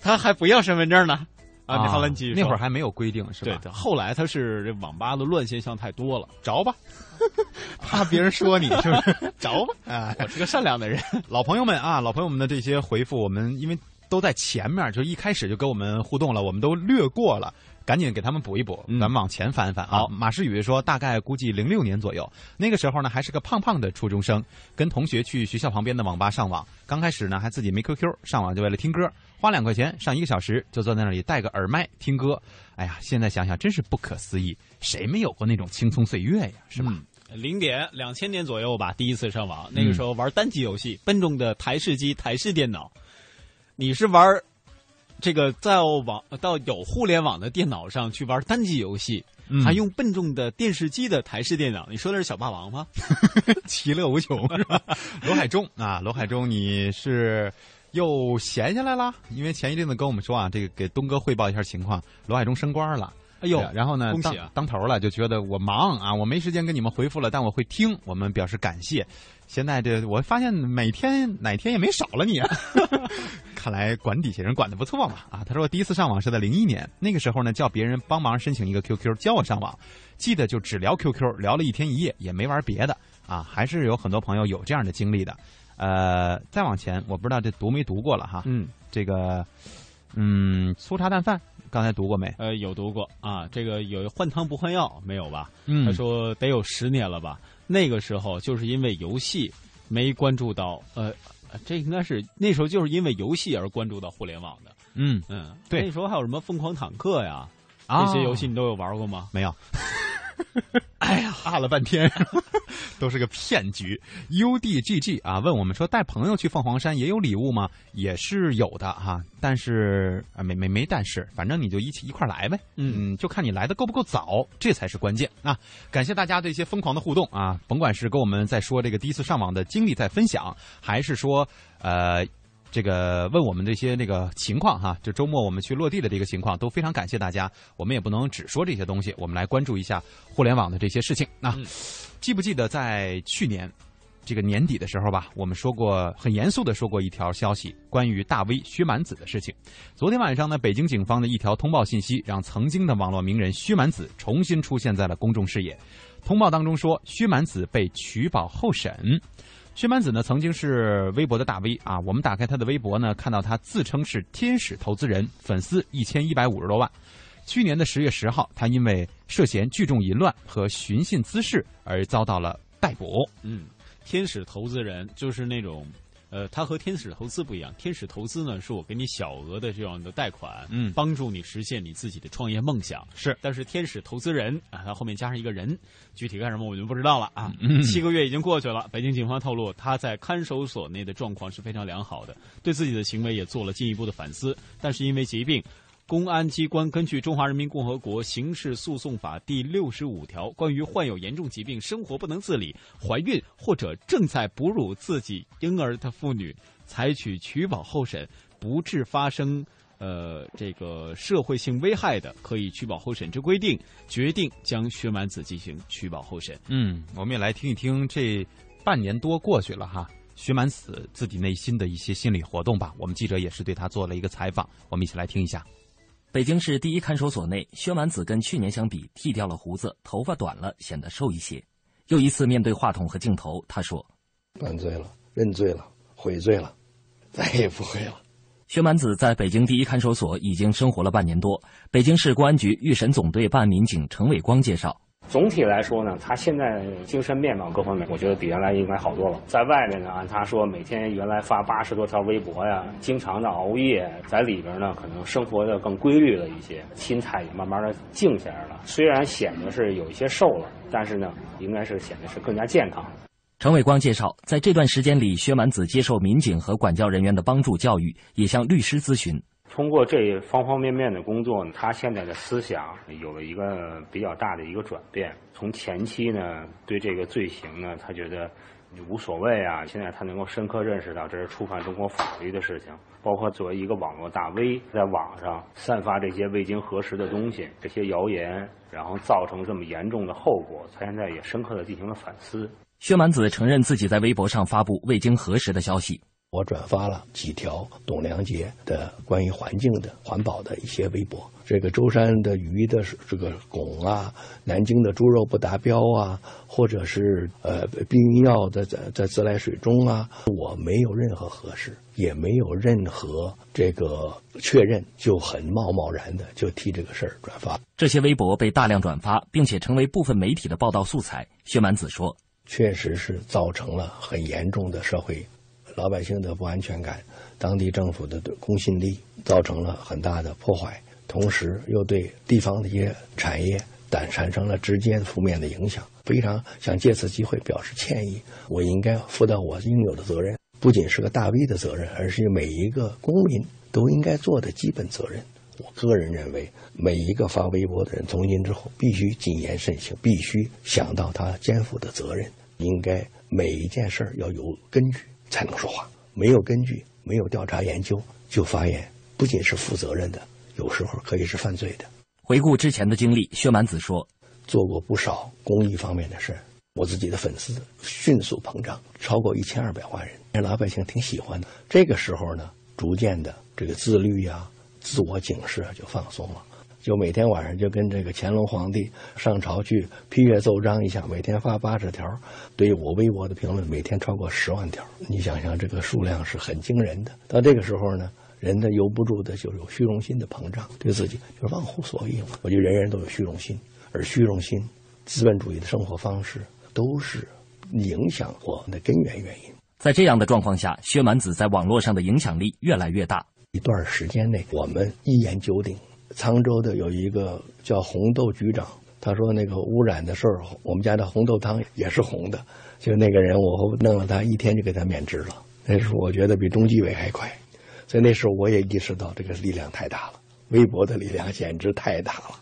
他还不要身份证呢。啊，你好，来继续。那会儿还没有规定，是吧？对，后来他是这网吧的乱现象太多了，着吧，怕别人说你是不是？着吧，啊，我是个善良的人。老朋友们啊，老朋友们的这些回复，我们因为。都在前面，就一开始就跟我们互动了，我们都略过了，赶紧给他们补一补。咱们往前翻翻啊。马世宇说，大概估计零六年左右，那个时候呢还是个胖胖的初中生，跟同学去学校旁边的网吧上网。刚开始呢还自己没 QQ，上网就为了听歌，花两块钱上一个小时，就坐在那里戴个耳麦听歌。哎呀，现在想想真是不可思议，谁没有过那种青葱岁月呀？是吧？零点两千年左右吧，第一次上网，那个时候玩单机游戏，笨重的台式机、台式电脑。你是玩这个在网到有互联网的电脑上去玩单机游戏，还用笨重的电视机的台式电脑？你说的是小霸王吗？其乐无穷是吧？罗海中啊，罗海中，你是又闲下来了？因为前一阵子跟我们说啊，这个给东哥汇报一下情况，罗海中升官了。哎呦，然后呢，当当头了，就觉得我忙啊，我没时间跟你们回复了，但我会听，我们表示感谢。现在这我发现每天哪天也没少了你，啊，看来管底下人管的不错嘛啊！他说第一次上网是在零一年，那个时候呢叫别人帮忙申请一个 QQ 教我上网，记得就只聊 QQ，聊了一天一夜也没玩别的啊，还是有很多朋友有这样的经历的。呃，再往前我不知道这读没读过了哈，嗯，这个嗯粗茶淡饭刚才读过没？呃，有读过啊，这个有换汤不换药没有吧？嗯，他说得有十年了吧。那个时候就是因为游戏没关注到，呃，这应该是那时候就是因为游戏而关注到互联网的。嗯嗯，对那时候还有什么疯狂坦克呀，啊这些游戏你都有玩过吗？没有。哎呀，啊了半天，都是个骗局。UDGG 啊，问我们说带朋友去凤凰山也有礼物吗？也是有的哈、但是啊没没没但是，反正你就一起一块来呗。嗯，就看你来的够不够早，这才是关键啊！感谢大家的一些疯狂的互动啊，甭管是跟我们在说这个第一次上网的经历在分享，还是说呃。这个问我们这些那个情况哈，就周末我们去落地的这个情况，都非常感谢大家。我们也不能只说这些东西，我们来关注一下互联网的这些事情。那、记不记得在去年这个年底的时候吧，我们说过很严肃的说过一条消息，关于大 V 薛蛮子的事情。昨天晚上呢，北京警方的一条通报信息，让曾经的网络名人薛蛮子重新出现在了公众视野。通报当中说，薛蛮子被取保候审。薛蛮子呢，曾经是微博的大 V 啊。我们打开他的微博呢，看到他自称是天使投资人，粉丝一千一百五十多万。去年的十月十号，他因为涉嫌聚众淫乱和寻衅滋事而遭到了逮捕。嗯，天使投资人就是那种，呃，他和天使投资不一样。天使投资呢，是我给你小额的这样的贷款，嗯，帮助你实现你自己的创业梦想。是，但是天使投资人啊，他后面加上一个人，具体干什么我就不知道了啊。嗯七个月已经过去了，北京警方透露，他在看守所内的状况是非常良好的，对自己的行为也做了进一步的反思，但是因为疾病。公安机关根据《中华人民共和国刑事诉讼法》第六十五条，关于患有严重疾病、生活不能自理、怀孕或者正在哺乳自己婴儿的妇女，采取取保候审，不致发生呃这个社会性危害的，可以取保候审之规定，决定将薛蛮子进行取保候审。嗯，我们也来听一听这半年多过去了哈，薛蛮子自己内心的一些心理活动吧。我们记者也是对他做了一个采访，我们一起来听一下。北京市第一看守所内，薛蛮子跟去年相比，剃掉了胡子，头发短了，显得瘦一些。又一次面对话筒和镜头，他说犯罪了，认罪了，悔罪了，再也不会了。：“薛蛮子在北京第一看守所已经生活了半年多。”北京市公安局预审总队办案民警程伟光介绍。总体来说呢，他现在精神面貌各方面，我觉得比原来应该好多了。在外面呢，按他说，每天原来发八十多条微博呀，经常的熬夜，在里边呢，可能生活的更规律了一些，心态也慢慢的静下来了。虽然显得是有一些瘦了，但是呢，应该是显得是更加健康。陈伟光介绍，在这段时间里，薛蛮子接受民警和管教人员的帮助教育，也向律师咨询。通过这方方面面的工作呢，他现在的思想有了一个比较大的一个转变。从前期呢，对这个罪行呢，他觉得无所谓啊。现在他能够深刻认识到这是触犯中国法律的事情。包括作为一个网络大 V，在网上散发这些未经核实的东西，这些谣言，然后造成这么严重的后果，他现在也深刻的进行了反思。薛蛮子承认自己在微博上发布未经核实的消息。我转发了几条董良杰的关于环境的、环保的一些微博。这个舟山的鱼的这个汞啊，南京的猪肉不达标啊，或者是呃避孕药在在在自来水中啊，我没有任何核实，也没有任何这个确认，就很贸贸然的就替这个事儿转发。这些微博被大量转发，并且成为部分媒体的报道素材。薛蛮子说确实是造成了很严重的社会老百姓的不安全感，当地政府的公信力造成了很大的破坏，同时又对地方的一些产业但产生了直接负面的影响。非常想借此机会表示歉意，我应该负到我应有的责任，不仅是个大 V 的责任，而是每一个公民都应该做的基本责任。我个人认为，每一个发微博的人，从今之后必须谨言慎行，必须想到他肩负的责任，应该每一件事儿要有根据才能说话。没有根据，没有调查研究就发言，不仅是负责任的，有时候可以是犯罪的。回顾之前的经历，薛蛮子说，做过不少公益方面的事儿，我自己的粉丝迅速膨胀，超过一千二百万人，让老百姓挺喜欢的。这个时候呢，逐渐的这个自律呀、自我警示啊就放松了。就每天晚上就跟这个乾隆皇帝上朝去批阅奏章一下，每天发八十条，对我微博的评论每天超过十万条。你想想，这个数量是很惊人的。到这个时候呢，人呢由不住的就有虚荣心的膨胀，对自己就是忘乎所以嘛。我觉得人人都有虚荣心，而虚荣心、资本主义的生活方式都是影响我们的根源原因。在这样的状况下，薛蛮子在网络上的影响力越来越大。一段时间内，我们一言九鼎。沧州的有一个叫红豆局长，他说那个污染的事儿，我们家的红豆汤也是红的。就那个人，我弄了他一天就给他免职了。那时候我觉得比中纪委还快，所以那时候我也意识到这个力量太大了，微博的力量简直太大了。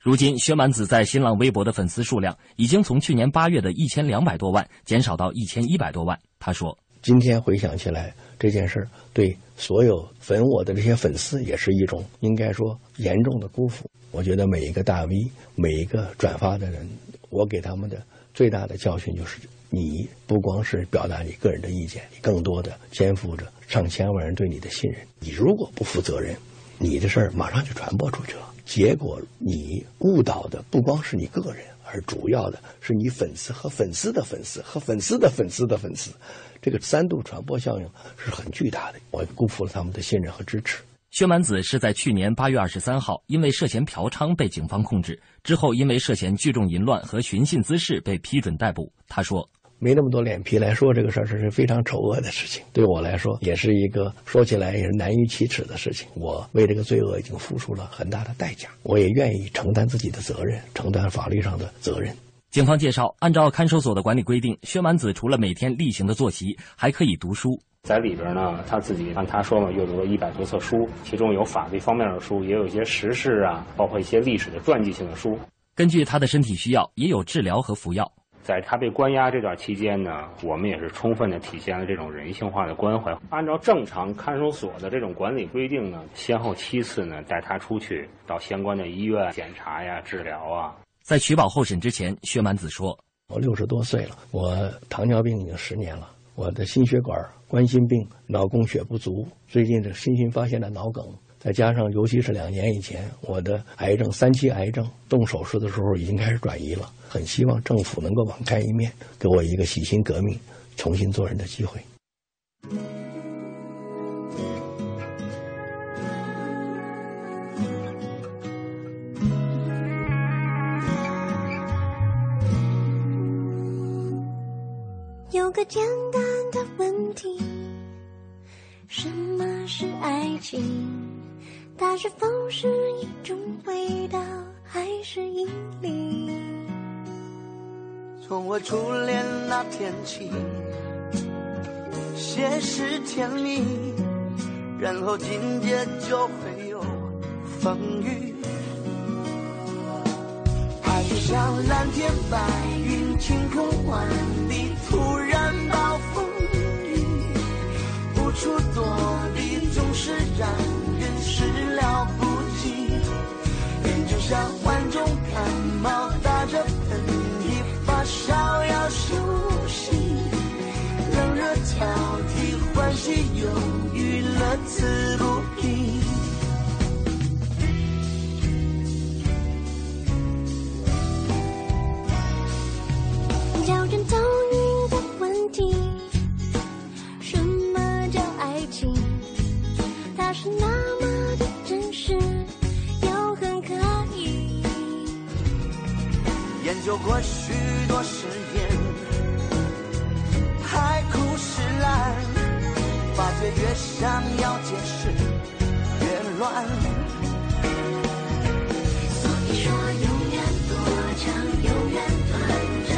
如今，薛蛮子在新浪微博的粉丝数量已经从去年八月的一千两百多万减少到一千一百多万。他说：“今天回想起来，这件事对所有粉我的这些粉丝也是一种应该说严重的辜负。我觉得每一个大 V，每一个转发的人，我给他们的最大的教训就是：你不光是表达你个人的意见，你更多的肩负着上千万人对你的信任。你如果不负责任，你的事儿马上就传播出去了。”结果，你误导的不光是你个人，而主要的是你粉丝和粉丝的粉丝和粉丝的粉丝的粉丝，这个三度传播效应是很巨大的。我辜负了他们的信任和支持。薛蛮子是在去年八月二十三号，因为涉嫌嫖娼被警方控制，之后因为涉嫌聚众淫乱和寻衅滋事被批准逮捕。他说。没那么多脸皮来说这个事儿，这是非常丑恶的事情。对我来说，也是一个说起来也是难于启齿的事情。我为这个罪恶已经付出了很大的代价，我也愿意承担自己的责任，承担法律上的责任。警方介绍，按照看守所的管理规定，薛蛮子除了每天例行的作息，还可以读书。在里边呢，他自己按他说嘛，阅读了一百多册书，其中有法律方面的书，也有一些时事啊，包括一些历史的传记性的书。根据他的身体需要，也有治疗和服药。在他被关押这段期间呢，我们也是充分的体现了这种人性化的关怀。按照正常看守所的这种管理规定呢，先后七次呢带他出去到相关的医院检查呀、治疗啊。在取保候审之前，薛蛮子说：“我六十多岁了，我糖尿病已经十年了，我的心血管、冠心病、脑供血不足，最近这新型发现的脑梗。”再加上，尤其是两年以前，我的癌症三期癌症动手术的时候已经开始转移了。很希望政府能够网开一面，给我一个洗心革命、重新做人的机会。有个简单的问题：什么是爱情？它是否是一种味道，还是引力？从我初恋那天起，先是甜蜜，然后紧接就会有风雨。爱就像蓝天白云，晴空万里，突然暴风雨，无处躲避，总是让。像患重感冒，打着喷嚏，发烧要休息，冷热交替，欢喜忧郁，乐此不疲。叫人头晕的问题，什么叫爱情？它是那。有过许多誓言，海枯石烂，发觉越想要解释越乱。所以说，永远多长，永远短暂。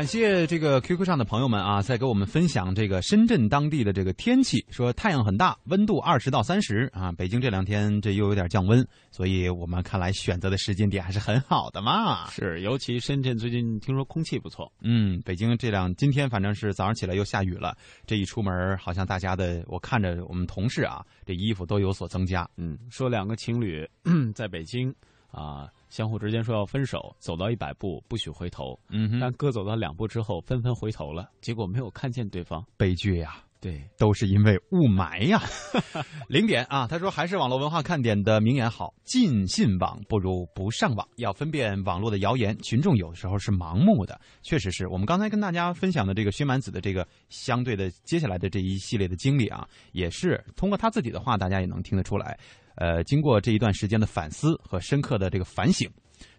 感谢这个 QQ 上的朋友们啊，在给我们分享这个深圳当地的这个天气，说太阳很大，温度二十到三十啊。北京这两天这又有点降温，所以我们看来选择的时间点还是很好的嘛。是，尤其深圳最近听说空气不错。嗯，北京这两今天反正是早上起来又下雨了，这一出门好像大家的，我看着我们同事啊，这衣服都有所增加。嗯，说两个情侣 在北京啊。相互之间说要分手，走到一百步不许回头。嗯，但各走到两步之后，纷纷回头了，结果没有看见对方，悲剧呀！对，都是因为雾霾呀。零点啊，他说还是网络文化看点的名言好：尽信网不如不上网。要分辨网络的谣言，群众有时候是盲目的。确实是我们刚才跟大家分享的这个薛蛮子的这个相对的接下来的这一系列的经历啊，也是通过他自己的话，大家也能听得出来。呃，经过这一段时间的反思和深刻的这个反省，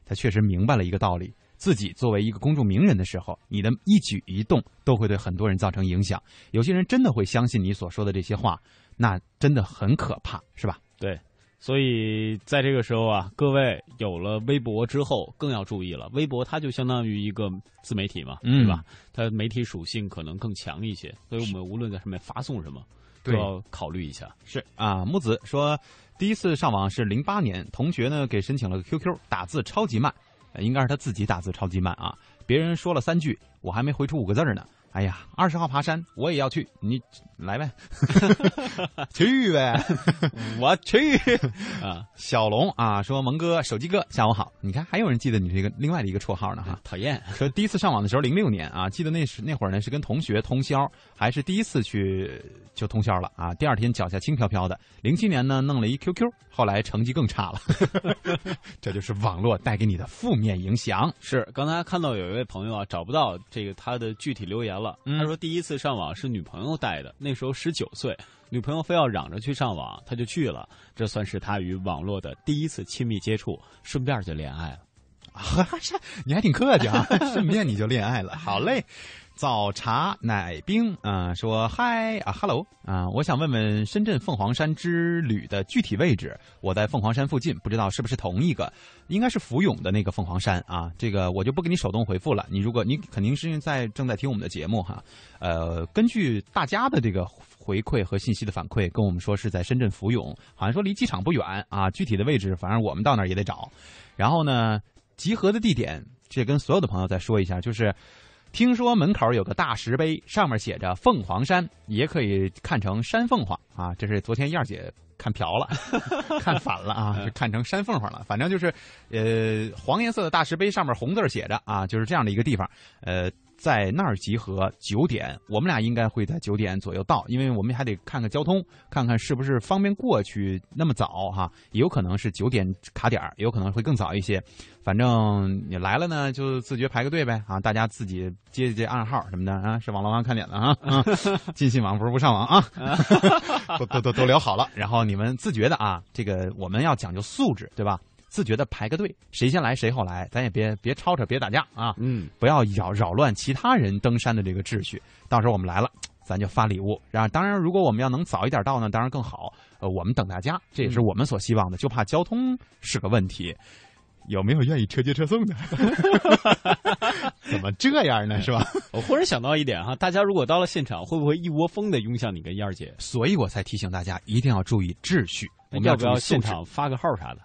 他确实明白了一个道理：自己作为一个公众名人的时候，你的一举一动都会对很多人造成影响。有些人真的会相信你所说的这些话，那真的很可怕，是吧？对，所以在这个时候啊，各位有了微博之后，更要注意了。微博它就相当于一个自媒体嘛，对吧？它媒体属性可能更强一些，所以我们无论在上面发送什么，都要考虑一下。是啊，木子说。第一次上网是零八年，同学呢给申请了个 QQ，打字超级慢，应该是他自己打字超级慢啊。别人说了三句，我还没回出五个字呢。哎呀，二十号爬山，我也要去，你来呗，去呗，我去 啊！小龙啊，说蒙哥、手机哥，下午好。你看，还有人记得你这个另外的一个绰号呢哈。讨厌，说第一次上网的时候，零六年啊，记得那时那会儿呢是跟同学通宵，还是第一次去就通宵了啊。第二天脚下轻飘飘的。零七年呢弄了一 QQ，后来成绩更差了。这就是网络带给你的负面影响。是，刚才看到有一位朋友啊，找不到这个他的具体留言。了，他说第一次上网是女朋友带的，那时候十九岁，女朋友非要嚷着去上网，他就去了，这算是他与网络的第一次亲密接触，顺便就恋爱了。你还挺客气啊，顺便你就恋爱了，好嘞。早茶奶冰啊，说嗨啊，hello 啊，我想问问深圳凤凰山之旅的具体位置。我在凤凰山附近，不知道是不是同一个，应该是福永的那个凤凰山啊。这个我就不给你手动回复了。你如果你肯定是在正在听我们的节目哈，呃，根据大家的这个回馈和信息的反馈，跟我们说是在深圳福永，好像说离机场不远啊。具体的位置，反正我们到那儿也得找。然后呢，集合的地点，这跟所有的朋友再说一下，就是。听说门口有个大石碑，上面写着“凤凰山”，也可以看成“山凤凰”啊。这是昨天燕儿姐看瓢了，看反了啊，就看成“山凤凰”了。反正就是，呃，黄颜色的大石碑上面红字写着啊，就是这样的一个地方。呃，在那儿集合九点，我们俩应该会在九点左右到，因为我们还得看看交通，看看是不是方便过去那么早哈。有可能是九点卡点儿，有可能会更早一些。反正你来了呢，就自觉排个队呗啊！大家自己接接暗号什么的啊，是网络上看点的啊，进信网不是不上网啊，都都都都聊好了。然后你们自觉的啊，这个我们要讲究素质，对吧？自觉的排个队，谁先来谁后来，咱也别别吵吵，别打架啊，嗯，不要扰扰乱其他人登山的这个秩序。到时候我们来了，咱就发礼物。然后当然，如果我们要能早一点到呢，当然更好。呃，我们等大家，这也是我们所希望的，就怕交通是个问题。有没有愿意车接车送的？怎么这样呢？是吧？我忽然想到一点哈，大家如果到了现场，会不会一窝蜂的拥向你跟燕儿姐？所以我才提醒大家一定要注意秩序。我们要不要现场发个号啥的？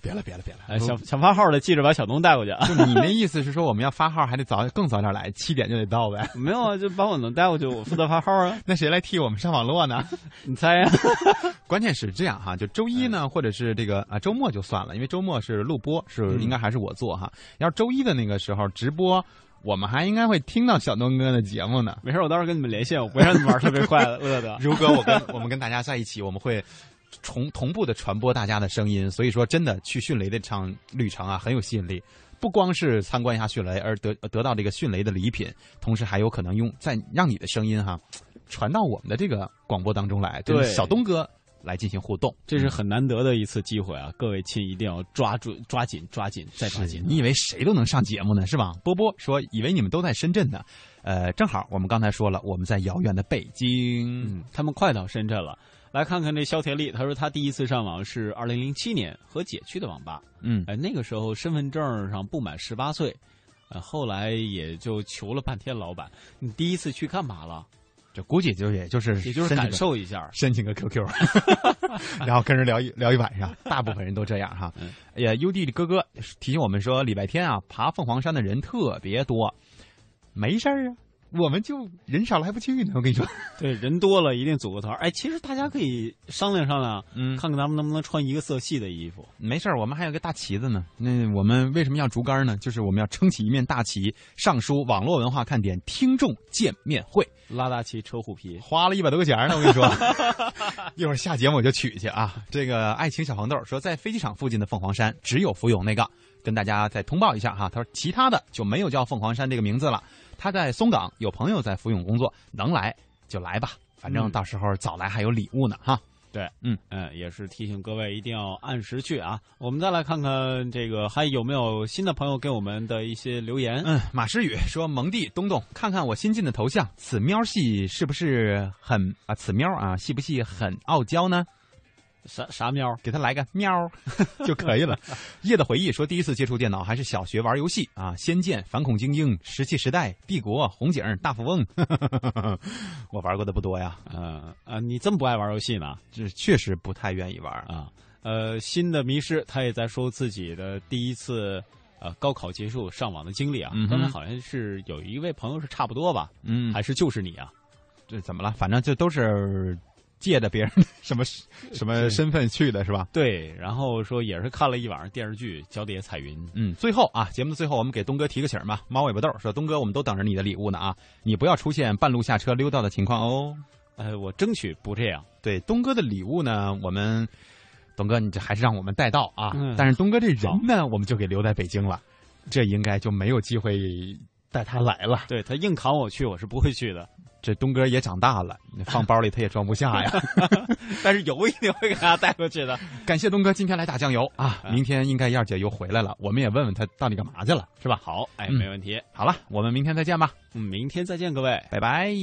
别了，别了，别了！哎想想发号的，记着把小东带过去啊。就你那意思是说，我们要发号还得早，更早点来，七点就得到呗？没有啊，就把我能带过去，我负责发号啊。那谁来替我们上网络呢？你猜呀？关键是这样哈，就周一呢，或者是这个啊周末就算了，因为周末是录播，是应该还是我做哈。要是周一的那个时候直播，我们还应该会听到小东哥的节目呢。没事，我到时候跟你们连线，我不让你们玩特别快，乐的。如果我跟我们跟大家在一起，我们会。同同步的传播大家的声音，所以说真的去迅雷的场旅程啊很有吸引力。不光是参观一下迅雷，而得得到这个迅雷的礼品，同时还有可能用在让你的声音哈传到我们的这个广播当中来，对小东哥来进行互动，这是很难得的一次机会啊！各位亲一定要抓住、抓紧、抓紧再抓紧。你以为谁都能上节目呢？是吧？波波说以为你们都在深圳呢，呃，正好我们刚才说了，我们在遥远的北京，他们快到深圳了。来看看这肖铁丽，他说他第一次上网是二零零七年和姐去的网吧。嗯，哎，那个时候身份证上不满十八岁，呃，后来也就求了半天老板，你第一次去干嘛了？这估计就也就是也就是感受一下，申请个 QQ，然后跟人聊一聊一晚上，大部分人都这样哈。哎呀，UD 的哥哥提醒我们说，礼拜天啊，爬凤凰山的人特别多，没事儿啊。我们就人少了还不去呢，我跟你说，对，人多了一定组个团。哎，其实大家可以商量商量，嗯，看看咱们能不能穿一个色系的衣服。没事儿，我们还有个大旗子呢。那我们为什么要竹竿呢？就是我们要撑起一面大旗，上书“网络文化看点听众见面会”，拉大旗扯虎皮，花了一百多块钱呢。我跟你说，一会儿下节目我就取去啊。这个爱情小黄豆说，在飞机场附近的凤凰山只有福永那个，跟大家再通报一下哈。他说，其他的就没有叫凤凰山这个名字了。他在松岗有朋友在福永工作，能来就来吧，反正到时候早来还有礼物呢哈。对，嗯嗯，也是提醒各位一定要按时去啊。我们再来看看这个还有没有新的朋友给我们的一些留言。嗯，马诗雨说：“蒙弟东东，看看我新进的头像，此喵系是不是很啊？此喵啊，系不系很傲娇呢？”啥啥喵？给他来个喵 就可以了。夜的回忆说，第一次接触电脑还是小学玩游戏啊，《仙剑》《反恐精英》《石器时代》《帝国》《红警》《大富翁》，我玩过的不多呀。呃啊，你这么不爱玩游戏呢？这确实不太愿意玩啊。呃，新的迷失，他也在说自己的第一次呃高考结束上网的经历啊。刚才好像是有一位朋友是差不多吧？嗯，还是就是你啊？这怎么了？反正就都是。借的别人什么什么身份去的是吧？对，然后说也是看了一晚上电视剧《脚底下彩云》。嗯，最后啊，节目的最后，我们给东哥提个醒吧。猫尾巴豆说：“东哥，我们都等着你的礼物呢啊，你不要出现半路下车溜达的情况哦。”呃，我争取不这样。对，东哥的礼物呢，我们东哥你这还是让我们带到啊。但是东哥这人呢，我们就给留在北京了，这应该就没有机会带他来了。对他硬扛我去，我是不会去的。这东哥也长大了，放包里他也装不下呀。但是油一定会给他带过去的。感谢东哥今天来打酱油啊！明天应该燕姐又回来了，我们也问问他到底干嘛去了，是吧？好，哎，没问题。好了，我们明天再见吧。嗯，明天再见，各位，拜拜。